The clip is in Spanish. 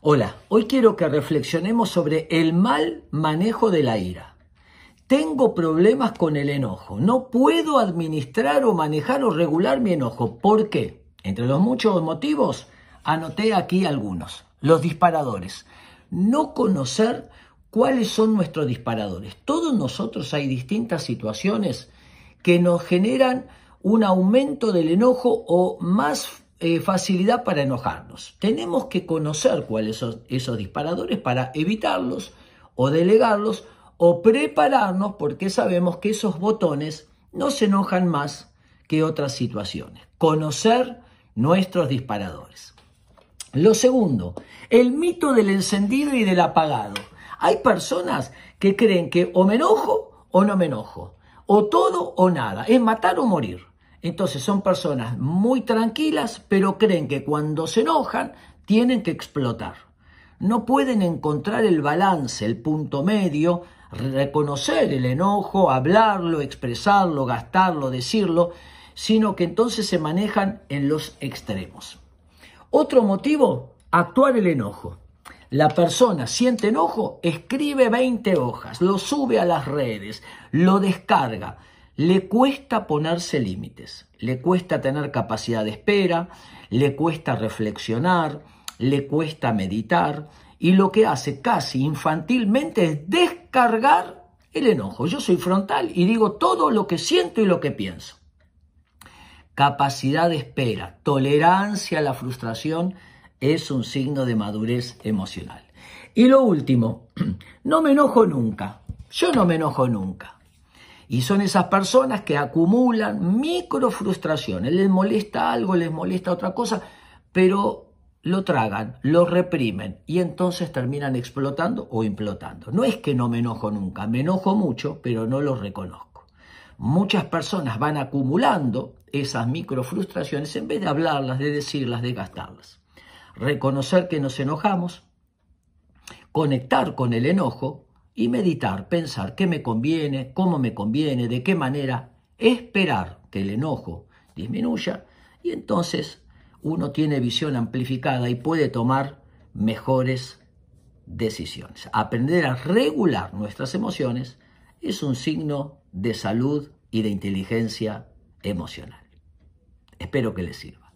Hola, hoy quiero que reflexionemos sobre el mal manejo de la ira. Tengo problemas con el enojo. No puedo administrar o manejar o regular mi enojo. ¿Por qué? Entre los muchos motivos, anoté aquí algunos. Los disparadores. No conocer cuáles son nuestros disparadores. Todos nosotros hay distintas situaciones que nos generan un aumento del enojo o más eh, facilidad para enojarnos. Tenemos que conocer cuáles son esos disparadores para evitarlos o delegarlos o prepararnos porque sabemos que esos botones no se enojan más que otras situaciones. Conocer nuestros disparadores. Lo segundo, el mito del encendido y del apagado. Hay personas que creen que o me enojo o no me enojo, o todo o nada, es matar o morir. Entonces son personas muy tranquilas, pero creen que cuando se enojan tienen que explotar. No pueden encontrar el balance, el punto medio, reconocer el enojo, hablarlo, expresarlo, gastarlo, decirlo, sino que entonces se manejan en los extremos. Otro motivo, actuar el enojo. La persona siente enojo, escribe 20 hojas, lo sube a las redes, lo descarga le cuesta ponerse límites, le cuesta tener capacidad de espera, le cuesta reflexionar, le cuesta meditar y lo que hace casi infantilmente es descargar el enojo. Yo soy frontal y digo todo lo que siento y lo que pienso. Capacidad de espera, tolerancia a la frustración es un signo de madurez emocional. Y lo último, no me enojo nunca. Yo no me enojo nunca. Y son esas personas que acumulan micro frustraciones. Les molesta algo, les molesta otra cosa, pero lo tragan, lo reprimen y entonces terminan explotando o implotando. No es que no me enojo nunca, me enojo mucho, pero no lo reconozco. Muchas personas van acumulando esas micro frustraciones en vez de hablarlas, de decirlas, de gastarlas. Reconocer que nos enojamos, conectar con el enojo y meditar, pensar qué me conviene, cómo me conviene, de qué manera, esperar que el enojo disminuya y entonces uno tiene visión amplificada y puede tomar mejores decisiones. Aprender a regular nuestras emociones es un signo de salud y de inteligencia emocional. Espero que les sirva.